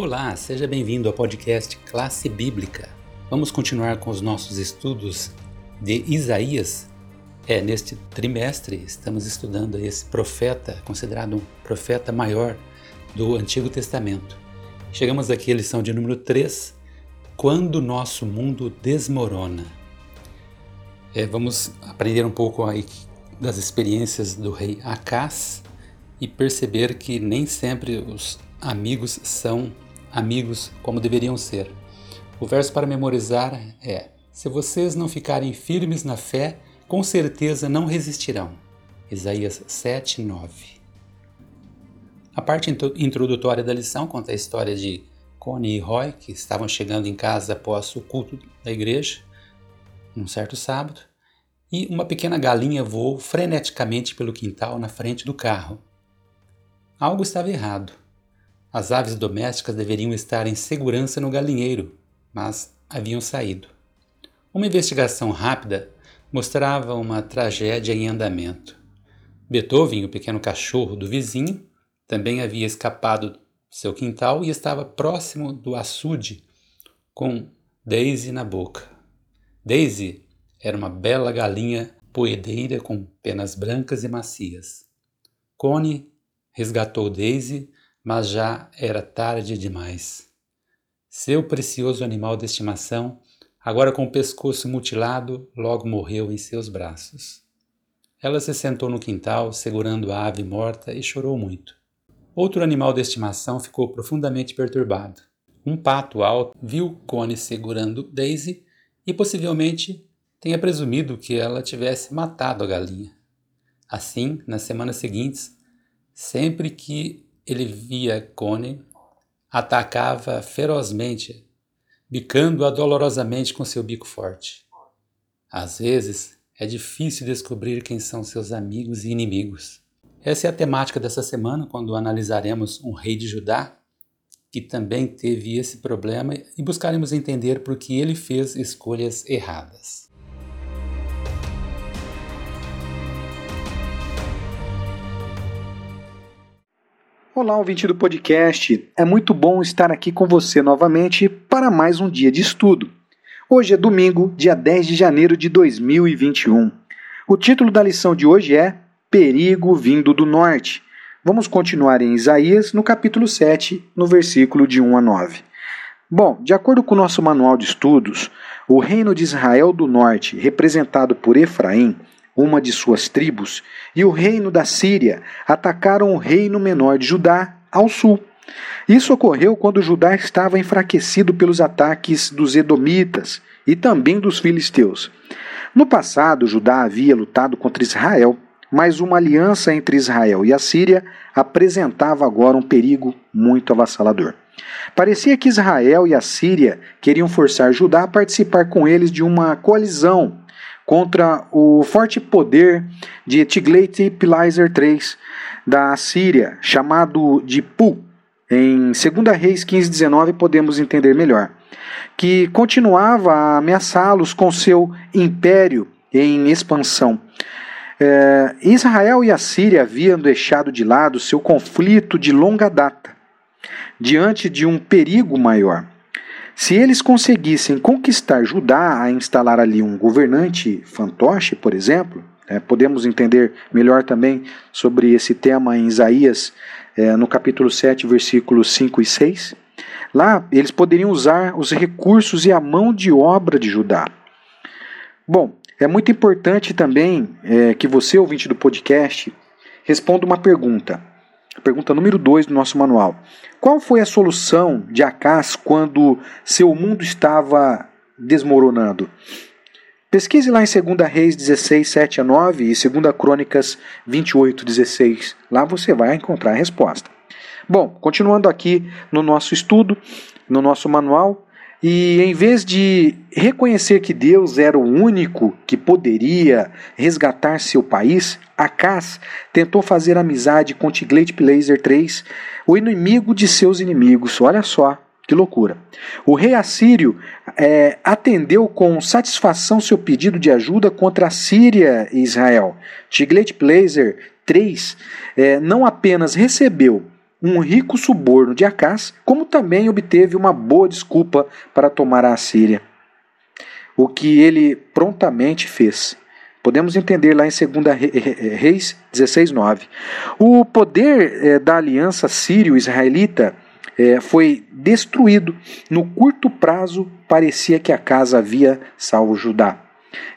Olá, seja bem-vindo ao podcast Classe Bíblica. Vamos continuar com os nossos estudos de Isaías. É, neste trimestre estamos estudando esse profeta, considerado um profeta maior do Antigo Testamento. Chegamos aqui à lição de número 3, Quando nosso mundo desmorona. É, vamos aprender um pouco aí das experiências do rei Acás e perceber que nem sempre os amigos são amigos como deveriam ser. O verso para memorizar é: Se vocês não ficarem firmes na fé, com certeza não resistirão. Isaías 7, 9. A parte introdutória da lição conta a história de Connie e Roy, que estavam chegando em casa após o culto da igreja, num certo sábado, e uma pequena galinha voou freneticamente pelo quintal na frente do carro. Algo estava errado. As aves domésticas deveriam estar em segurança no galinheiro, mas haviam saído. Uma investigação rápida mostrava uma tragédia em andamento. Beethoven, o pequeno cachorro do vizinho, também havia escapado do seu quintal e estava próximo do açude, com Daisy na boca. Daisy era uma bela galinha poedeira com penas brancas e macias. Connie resgatou Daisy mas já era tarde demais. Seu precioso animal de estimação, agora com o pescoço mutilado, logo morreu em seus braços. Ela se sentou no quintal, segurando a ave morta, e chorou muito. Outro animal de estimação ficou profundamente perturbado. Um pato alto viu Connie segurando Daisy e possivelmente tenha presumido que ela tivesse matado a galinha. Assim, nas semanas seguintes, sempre que ele via Connie, atacava ferozmente, bicando-a dolorosamente com seu bico forte. Às vezes, é difícil descobrir quem são seus amigos e inimigos. Essa é a temática dessa semana, quando analisaremos um rei de Judá que também teve esse problema e buscaremos entender por que ele fez escolhas erradas. Olá, ouvinte do podcast. É muito bom estar aqui com você novamente para mais um dia de estudo. Hoje é domingo, dia 10 de janeiro de 2021. O título da lição de hoje é Perigo vindo do norte. Vamos continuar em Isaías, no capítulo 7, no versículo de 1 a 9. Bom, de acordo com o nosso manual de estudos, o reino de Israel do norte, representado por Efraim, uma de suas tribos, e o reino da Síria atacaram o reino menor de Judá ao sul. Isso ocorreu quando Judá estava enfraquecido pelos ataques dos Edomitas e também dos filisteus. No passado, Judá havia lutado contra Israel, mas uma aliança entre Israel e a Síria apresentava agora um perigo muito avassalador. Parecia que Israel e a Síria queriam forçar Judá a participar com eles de uma coalizão contra o forte poder de Tiglat-Pileser III da Síria, chamado de Pu. Em 2 Reis 15:19 podemos entender melhor, que continuava a ameaçá-los com seu império em expansão. É, Israel e a Síria haviam deixado de lado seu conflito de longa data, diante de um perigo maior. Se eles conseguissem conquistar Judá a instalar ali um governante fantoche, por exemplo, é, podemos entender melhor também sobre esse tema em Isaías, é, no capítulo 7, versículos 5 e 6. Lá eles poderiam usar os recursos e a mão de obra de Judá. Bom, é muito importante também é, que você, ouvinte do podcast, responda uma pergunta. Pergunta número 2 do nosso manual. Qual foi a solução de Acas quando seu mundo estava desmoronando? Pesquise lá em 2 Reis 16, 7 a 9 e 2 Crônicas 28, 16. Lá você vai encontrar a resposta. Bom, continuando aqui no nosso estudo, no nosso manual, e em vez de reconhecer que Deus era o único que poderia resgatar seu país, Acas tentou fazer amizade com Tiglat-Pileser III, o inimigo de seus inimigos. Olha só que loucura. O rei assírio é, atendeu com satisfação seu pedido de ajuda contra a Síria e Israel. Tiglat-Pileser III é, não apenas recebeu, um rico suborno de Acás, como também obteve uma boa desculpa para tomar a Assíria. O que ele prontamente fez. Podemos entender lá em 2 Reis 16, 9. O poder é, da aliança sírio-israelita é, foi destruído. No curto prazo, parecia que a casa havia salvo Judá.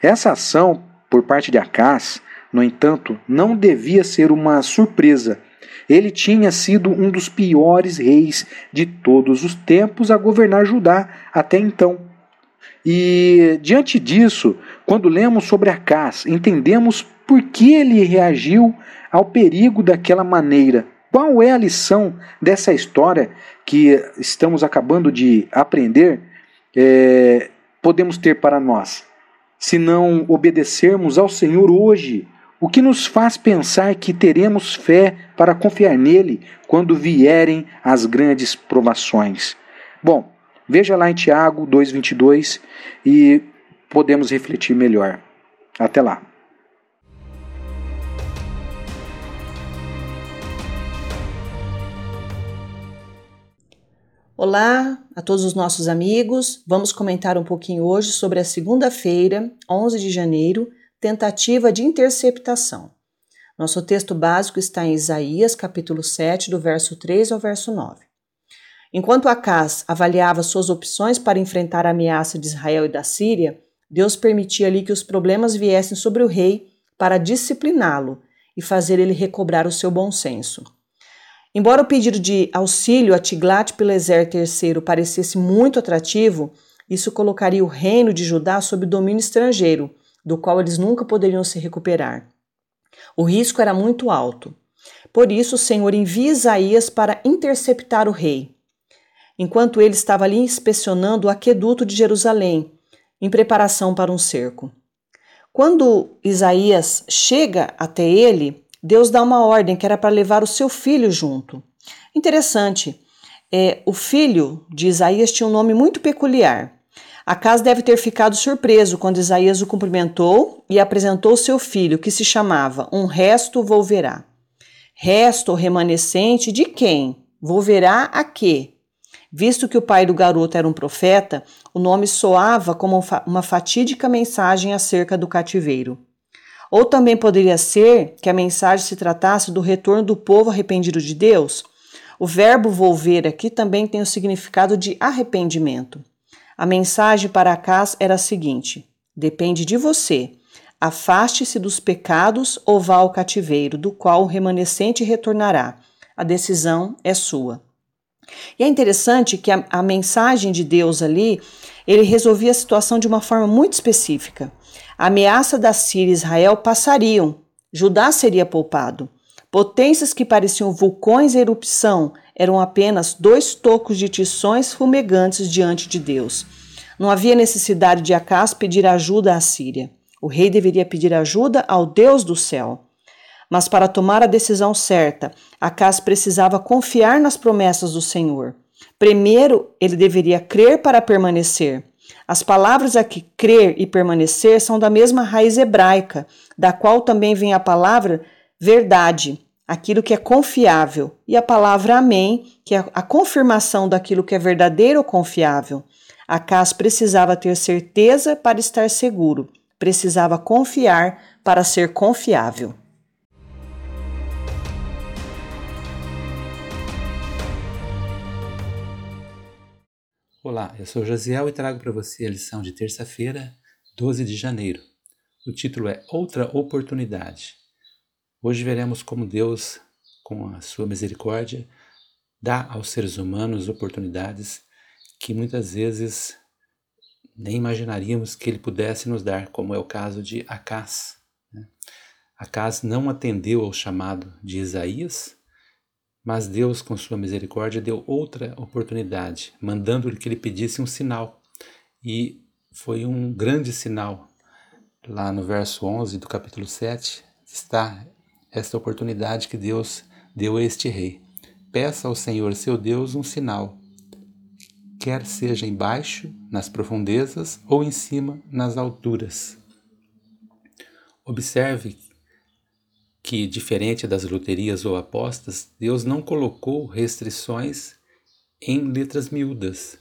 Essa ação, por parte de Acás, no entanto, não devia ser uma surpresa. Ele tinha sido um dos piores reis de todos os tempos a governar Judá até então. E diante disso, quando lemos sobre Acás, entendemos por que ele reagiu ao perigo daquela maneira. Qual é a lição dessa história que estamos acabando de aprender? É, podemos ter para nós, se não obedecermos ao Senhor hoje, o que nos faz pensar que teremos fé para confiar nele quando vierem as grandes provações? Bom, veja lá em Tiago 2,22 e podemos refletir melhor. Até lá. Olá a todos os nossos amigos. Vamos comentar um pouquinho hoje sobre a segunda-feira, 11 de janeiro, tentativa de interceptação. Nosso texto básico está em Isaías, capítulo 7, do verso 3 ao verso 9. Enquanto Acás avaliava suas opções para enfrentar a ameaça de Israel e da Síria, Deus permitia ali que os problemas viessem sobre o rei para discipliná-lo e fazer ele recobrar o seu bom senso. Embora o pedido de auxílio a Tiglat-Pileser III parecesse muito atrativo, isso colocaria o reino de Judá sob domínio estrangeiro, do qual eles nunca poderiam se recuperar. O risco era muito alto. Por isso, o Senhor envia Isaías para interceptar o rei. Enquanto ele estava ali inspecionando o aqueduto de Jerusalém, em preparação para um cerco. Quando Isaías chega até ele, Deus dá uma ordem que era para levar o seu filho junto. Interessante, é, o filho de Isaías tinha um nome muito peculiar. Acas deve ter ficado surpreso quando Isaías o cumprimentou e apresentou seu filho, que se chamava Um Resto Volverá. Resto remanescente de quem? Volverá a quê? Visto que o pai do garoto era um profeta, o nome soava como uma fatídica mensagem acerca do cativeiro. Ou também poderia ser que a mensagem se tratasse do retorno do povo arrependido de Deus. O verbo volver aqui também tem o significado de arrependimento. A mensagem para Acás era a seguinte: depende de você. Afaste-se dos pecados ou vá ao cativeiro, do qual o remanescente retornará. A decisão é sua. E é interessante que a, a mensagem de Deus ali, ele resolvia a situação de uma forma muito específica. A ameaça da Síria e Israel passariam, Judá seria poupado. Potências que pareciam vulcões em erupção eram apenas dois tocos de tições fumegantes diante de Deus. Não havia necessidade de Acás pedir ajuda à Síria. O rei deveria pedir ajuda ao Deus do céu. Mas para tomar a decisão certa, Acás precisava confiar nas promessas do Senhor. Primeiro, ele deveria crer para permanecer. As palavras aqui crer e permanecer são da mesma raiz hebraica, da qual também vem a palavra verdade, aquilo que é confiável, e a palavra amém, que é a confirmação daquilo que é verdadeiro ou confiável. Acas precisava ter certeza para estar seguro, precisava confiar para ser confiável. Olá, eu sou Josiel e trago para você a lição de terça-feira, 12 de janeiro. O título é Outra Oportunidade. Hoje veremos como Deus, com a sua misericórdia, dá aos seres humanos oportunidades que muitas vezes nem imaginaríamos que ele pudesse nos dar, como é o caso de Acás. Né? Acás não atendeu ao chamado de Isaías, mas Deus, com sua misericórdia, deu outra oportunidade, mandando-lhe que ele pedisse um sinal. E foi um grande sinal. Lá no verso 11 do capítulo 7 está esta oportunidade que Deus deu a este rei. Peça ao Senhor seu Deus um sinal, quer seja embaixo, nas profundezas, ou em cima, nas alturas. Observe que, diferente das loterias ou apostas, Deus não colocou restrições em letras miúdas.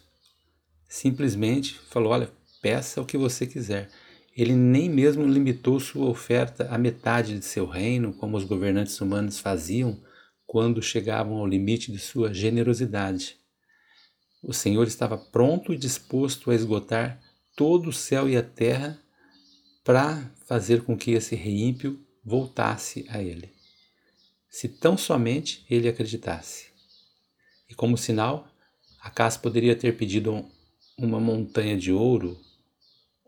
Simplesmente falou: olha, peça o que você quiser. Ele nem mesmo limitou sua oferta à metade de seu reino, como os governantes humanos faziam quando chegavam ao limite de sua generosidade. O Senhor estava pronto e disposto a esgotar todo o céu e a terra para fazer com que esse rei ímpio voltasse a ele, se tão somente ele acreditasse. E como sinal, Acas poderia ter pedido uma montanha de ouro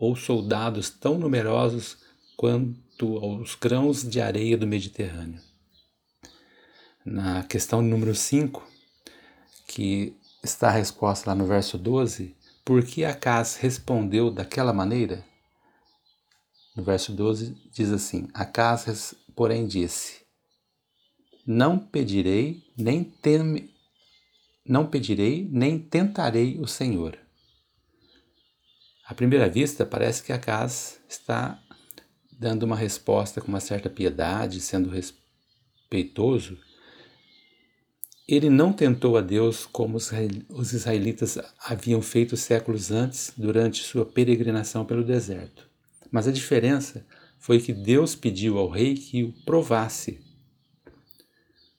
ou soldados tão numerosos quanto aos grãos de areia do Mediterrâneo. Na questão número 5, que está a resposta lá no verso 12, por que Acas respondeu daquela maneira? No verso 12 diz assim: Acas, porém, disse: Não pedirei, nem teme, não pedirei, nem tentarei o Senhor. À primeira vista, parece que Acas está dando uma resposta com uma certa piedade, sendo respeitoso. Ele não tentou a Deus como os israelitas haviam feito séculos antes durante sua peregrinação pelo deserto. Mas a diferença foi que Deus pediu ao rei que o provasse.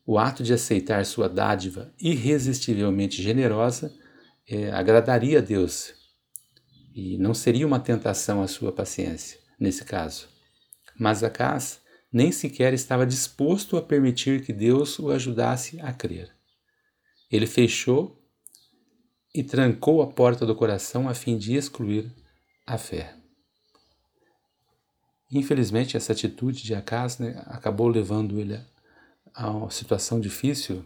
O ato de aceitar sua dádiva irresistivelmente generosa é, agradaria a Deus e não seria uma tentação à sua paciência, nesse caso. Mas Acas nem sequer estava disposto a permitir que Deus o ajudasse a crer. Ele fechou e trancou a porta do coração a fim de excluir a fé. Infelizmente, essa atitude de Acas né, acabou levando ele a uma situação difícil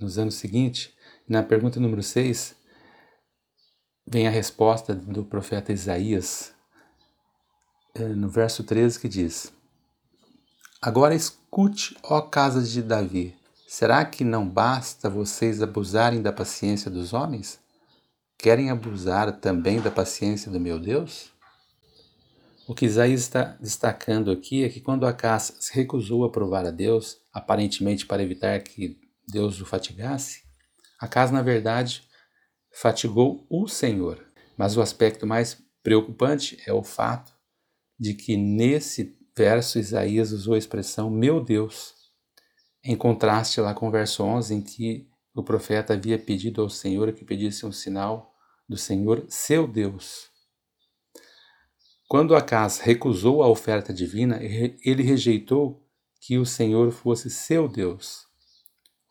nos anos seguintes. Na pergunta número 6, vem a resposta do profeta Isaías, eh, no verso 13, que diz: Agora escute, ó casa de Davi, será que não basta vocês abusarem da paciência dos homens? Querem abusar também da paciência do meu Deus? O que Isaías está destacando aqui é que quando Acas se recusou a provar a Deus, aparentemente para evitar que Deus o fatigasse, Acas, na verdade, fatigou o Senhor. Mas o aspecto mais preocupante é o fato de que nesse verso Isaías usou a expressão meu Deus, em contraste lá com o verso 11, em que o profeta havia pedido ao Senhor que pedisse um sinal do Senhor, seu Deus. Quando Acas recusou a oferta divina, ele rejeitou que o Senhor fosse seu Deus.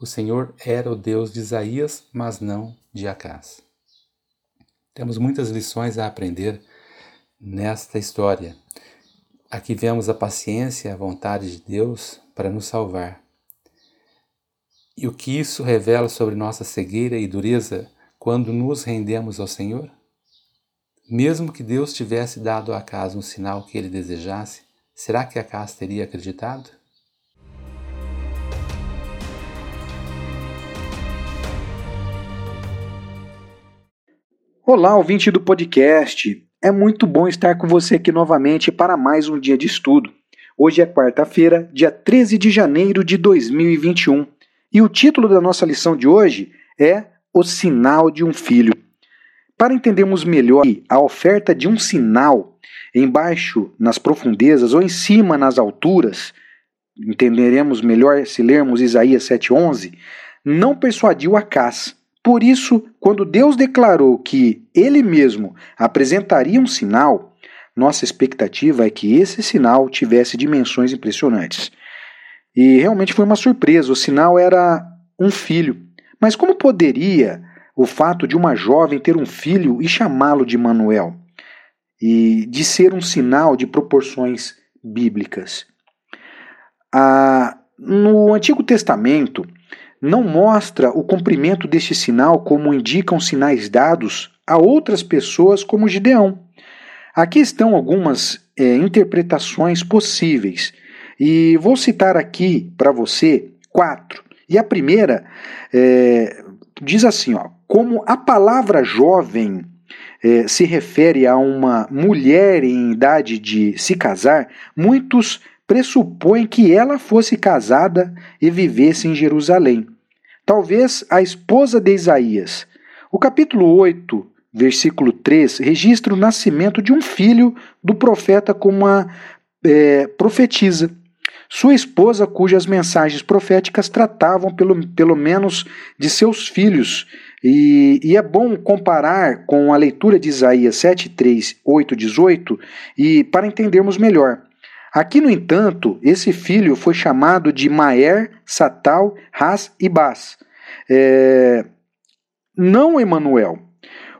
O Senhor era o Deus de Isaías, mas não de Acas. Temos muitas lições a aprender nesta história. Aqui vemos a paciência e a vontade de Deus para nos salvar. E o que isso revela sobre nossa cegueira e dureza quando nos rendemos ao Senhor? Mesmo que Deus tivesse dado a Acas um sinal que ele desejasse, será que Acas teria acreditado? Olá, ouvinte do podcast. É muito bom estar com você aqui novamente para mais um dia de estudo. Hoje é quarta-feira, dia 13 de janeiro de 2021, e o título da nossa lição de hoje é O Sinal de um Filho. Para entendermos melhor a oferta de um sinal embaixo nas profundezas ou em cima nas alturas, entenderemos melhor se lermos Isaías 7:11, não persuadiu Acás. Por isso, quando Deus declarou que ele mesmo apresentaria um sinal, nossa expectativa é que esse sinal tivesse dimensões impressionantes. E realmente foi uma surpresa, o sinal era um filho. Mas como poderia o fato de uma jovem ter um filho e chamá-lo de Manuel, e de ser um sinal de proporções bíblicas. Ah, no Antigo Testamento, não mostra o cumprimento deste sinal como indicam sinais dados a outras pessoas, como Gideão. Aqui estão algumas é, interpretações possíveis, e vou citar aqui para você quatro. E a primeira é, diz assim: ó, como a palavra jovem eh, se refere a uma mulher em idade de se casar, muitos pressupõe que ela fosse casada e vivesse em Jerusalém. Talvez a esposa de Isaías. O capítulo 8, versículo 3, registra o nascimento de um filho do profeta como uma é, profetisa. Sua esposa, cujas mensagens proféticas tratavam pelo, pelo menos de seus filhos. E, e é bom comparar com a leitura de Isaías 7, 3, 8, 18 e para entendermos melhor. Aqui, no entanto, esse filho foi chamado de Maer, Satal, Ras e Bas. É, não Emanuel.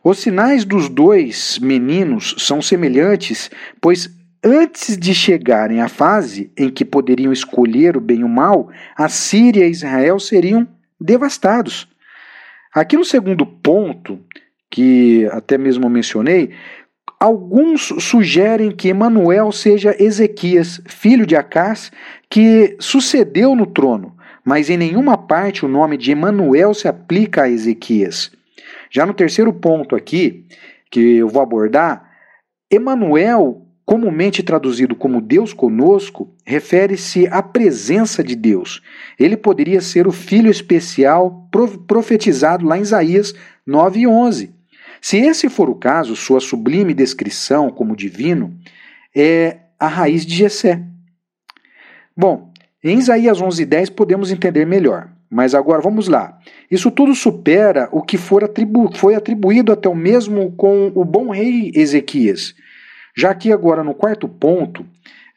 Os sinais dos dois meninos são semelhantes, pois antes de chegarem à fase em que poderiam escolher o bem e o mal, a Síria e Israel seriam devastados. Aqui no segundo ponto, que até mesmo mencionei, alguns sugerem que Emanuel seja Ezequias, filho de Acás, que sucedeu no trono, mas em nenhuma parte o nome de Emanuel se aplica a Ezequias. Já no terceiro ponto aqui, que eu vou abordar, Emanuel, comumente traduzido como Deus conosco, refere-se à presença de Deus. Ele poderia ser o filho especial profetizado lá em Isaías 9 e 11. Se esse for o caso, sua sublime descrição como divino é a raiz de Jessé. Bom, em Isaías 11:10 podemos entender melhor. Mas agora vamos lá. Isso tudo supera o que atribu foi atribuído até o mesmo com o bom rei Ezequias. Já aqui agora no quarto ponto,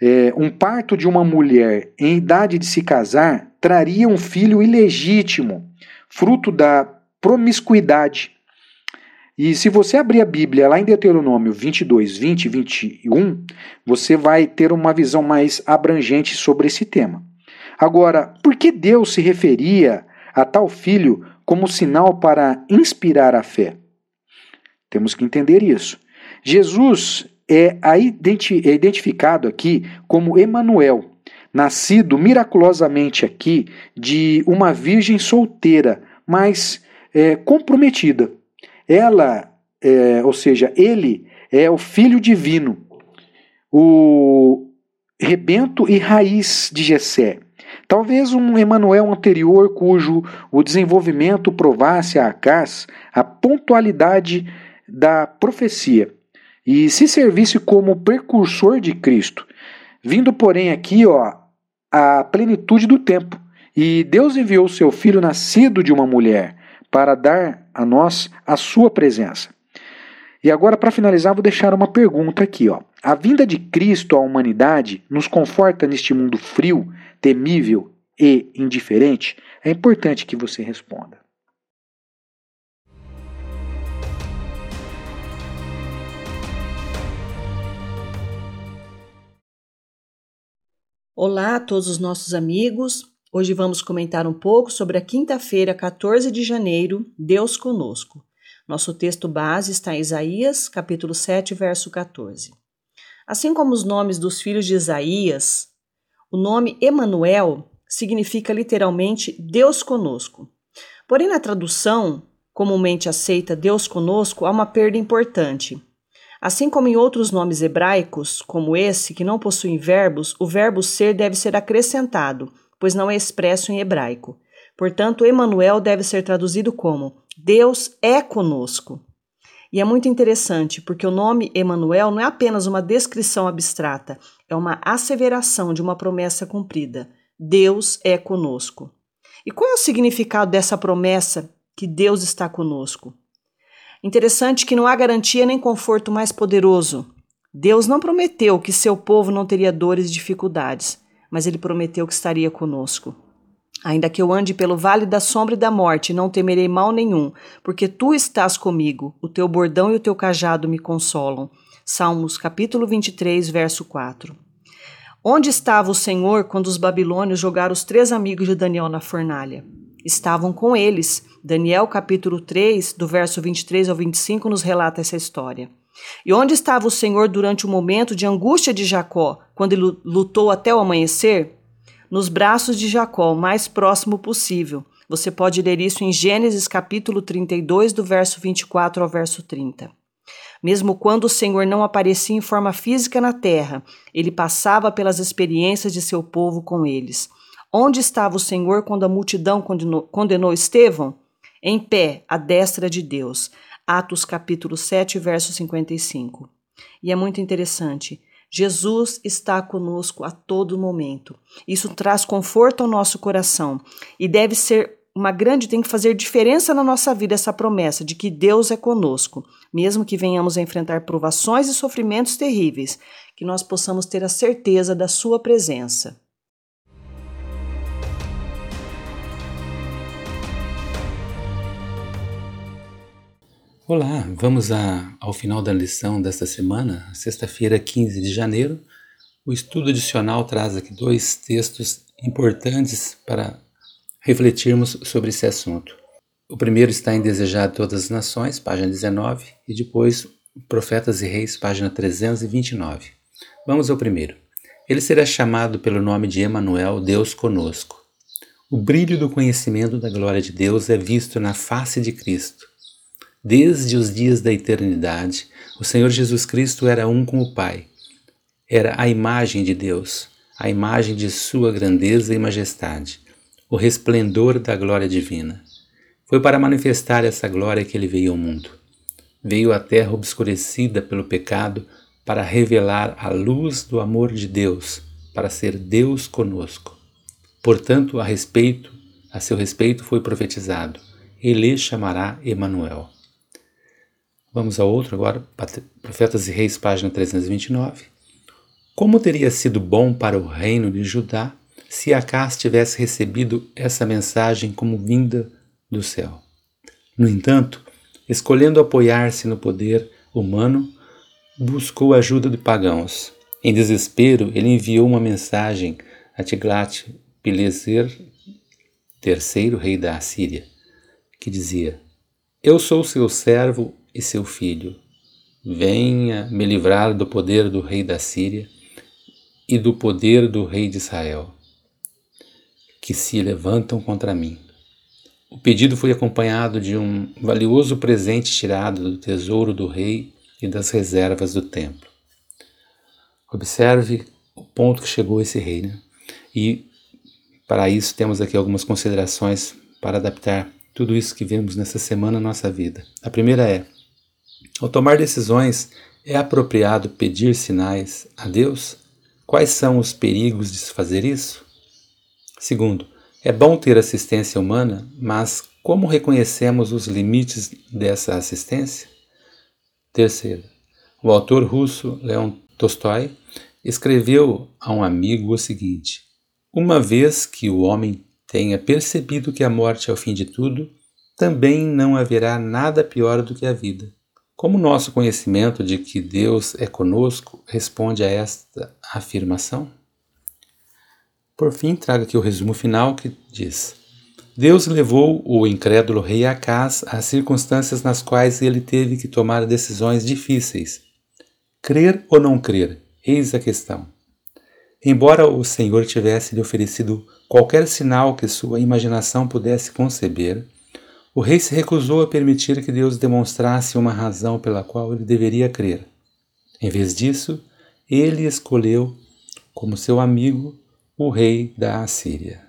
é, um parto de uma mulher em idade de se casar traria um filho ilegítimo, fruto da promiscuidade. E se você abrir a Bíblia lá em Deuteronômio 22, 20 e 21, você vai ter uma visão mais abrangente sobre esse tema. Agora, por que Deus se referia a tal filho como sinal para inspirar a fé? Temos que entender isso. Jesus é, é identificado aqui como Emanuel, nascido miraculosamente aqui de uma virgem solteira, mas é, comprometida. Ela, é, ou seja, ele é o filho divino, o rebento e raiz de Jessé. Talvez um Emanuel anterior cujo o desenvolvimento provasse a Acás a pontualidade da profecia e se servisse como precursor de Cristo, vindo porém aqui ó, a plenitude do tempo. E Deus enviou seu filho nascido de uma mulher para dar a nós a sua presença. E agora, para finalizar, vou deixar uma pergunta aqui. Ó. A vinda de Cristo à humanidade nos conforta neste mundo frio temível e indiferente? É importante que você responda. Olá a todos os nossos amigos. Hoje vamos comentar um pouco sobre a quinta-feira, 14 de janeiro, Deus conosco. Nosso texto base está em Isaías, capítulo 7, verso 14. Assim como os nomes dos filhos de Isaías, o nome Emanuel significa literalmente Deus conosco. Porém, na tradução comumente aceita Deus conosco, há uma perda importante. Assim como em outros nomes hebraicos, como esse, que não possuem verbos, o verbo ser deve ser acrescentado, pois não é expresso em hebraico. Portanto, Emanuel deve ser traduzido como Deus é conosco. E é muito interessante, porque o nome Emanuel não é apenas uma descrição abstrata, é uma asseveração de uma promessa cumprida. Deus é conosco. E qual é o significado dessa promessa que Deus está conosco? Interessante que não há garantia nem conforto mais poderoso. Deus não prometeu que seu povo não teria dores e dificuldades, mas ele prometeu que estaria conosco. Ainda que eu ande pelo vale da sombra e da morte, não temerei mal nenhum, porque tu estás comigo, o teu bordão e o teu cajado me consolam. Salmos capítulo 23, verso 4. Onde estava o Senhor quando os babilônios jogaram os três amigos de Daniel na fornalha? Estavam com eles. Daniel capítulo 3, do verso 23 ao 25, nos relata essa história. E onde estava o Senhor durante o momento de angústia de Jacó, quando ele lutou até o amanhecer? nos braços de Jacó, o mais próximo possível. Você pode ler isso em Gênesis capítulo 32, do verso 24 ao verso 30. Mesmo quando o Senhor não aparecia em forma física na terra, ele passava pelas experiências de seu povo com eles. Onde estava o Senhor quando a multidão condenou, condenou Estevão? Em pé, à destra de Deus. Atos capítulo 7, verso 55. E é muito interessante. Jesus está conosco a todo momento. Isso traz conforto ao nosso coração e deve ser uma grande, tem que fazer diferença na nossa vida essa promessa de que Deus é conosco, mesmo que venhamos a enfrentar provações e sofrimentos terríveis, que nós possamos ter a certeza da Sua presença. Olá, vamos a, ao final da lição desta semana, sexta-feira, 15 de janeiro. O estudo adicional traz aqui dois textos importantes para refletirmos sobre esse assunto. O primeiro está em Desejado Todas as Nações, página 19, e depois Profetas e Reis, página 329. Vamos ao primeiro. Ele será chamado pelo nome de Emanuel, Deus conosco. O brilho do conhecimento da glória de Deus é visto na face de Cristo Desde os dias da eternidade, o Senhor Jesus Cristo era um com o Pai. Era a imagem de Deus, a imagem de Sua grandeza e majestade, o resplendor da glória divina. Foi para manifestar essa glória que ele veio ao mundo. Veio à terra obscurecida pelo pecado para revelar a luz do amor de Deus, para ser Deus conosco. Portanto, a respeito, a seu respeito foi profetizado: ele chamará Emanuel. Vamos a outro agora, Profetas e Reis, página 329. Como teria sido bom para o reino de Judá se Acás tivesse recebido essa mensagem como vinda do céu? No entanto, escolhendo apoiar-se no poder humano, buscou a ajuda de pagãos. Em desespero, ele enviou uma mensagem a Tiglat-Pileser, terceiro rei da Assíria, que dizia: Eu sou seu servo e seu filho. Venha me livrar do poder do rei da Síria e do poder do rei de Israel, que se levantam contra mim. O pedido foi acompanhado de um valioso presente tirado do tesouro do rei e das reservas do templo. Observe o ponto que chegou esse rei, né? E para isso temos aqui algumas considerações para adaptar tudo isso que vemos nessa semana na nossa vida. A primeira é: ao tomar decisões, é apropriado pedir sinais a Deus? Quais são os perigos de se fazer isso? Segundo, é bom ter assistência humana, mas como reconhecemos os limites dessa assistência? Terceiro, o autor russo Leon Tolstói escreveu a um amigo o seguinte: Uma vez que o homem tenha percebido que a morte é o fim de tudo, também não haverá nada pior do que a vida. Como nosso conhecimento de que Deus é conosco responde a esta afirmação? Por fim, trago aqui o resumo final que diz: Deus levou o incrédulo rei Acás às circunstâncias nas quais ele teve que tomar decisões difíceis. Crer ou não crer? Eis a questão. Embora o Senhor tivesse lhe oferecido qualquer sinal que sua imaginação pudesse conceber, o rei se recusou a permitir que Deus demonstrasse uma razão pela qual ele deveria crer. Em vez disso, ele escolheu como seu amigo o rei da Assíria.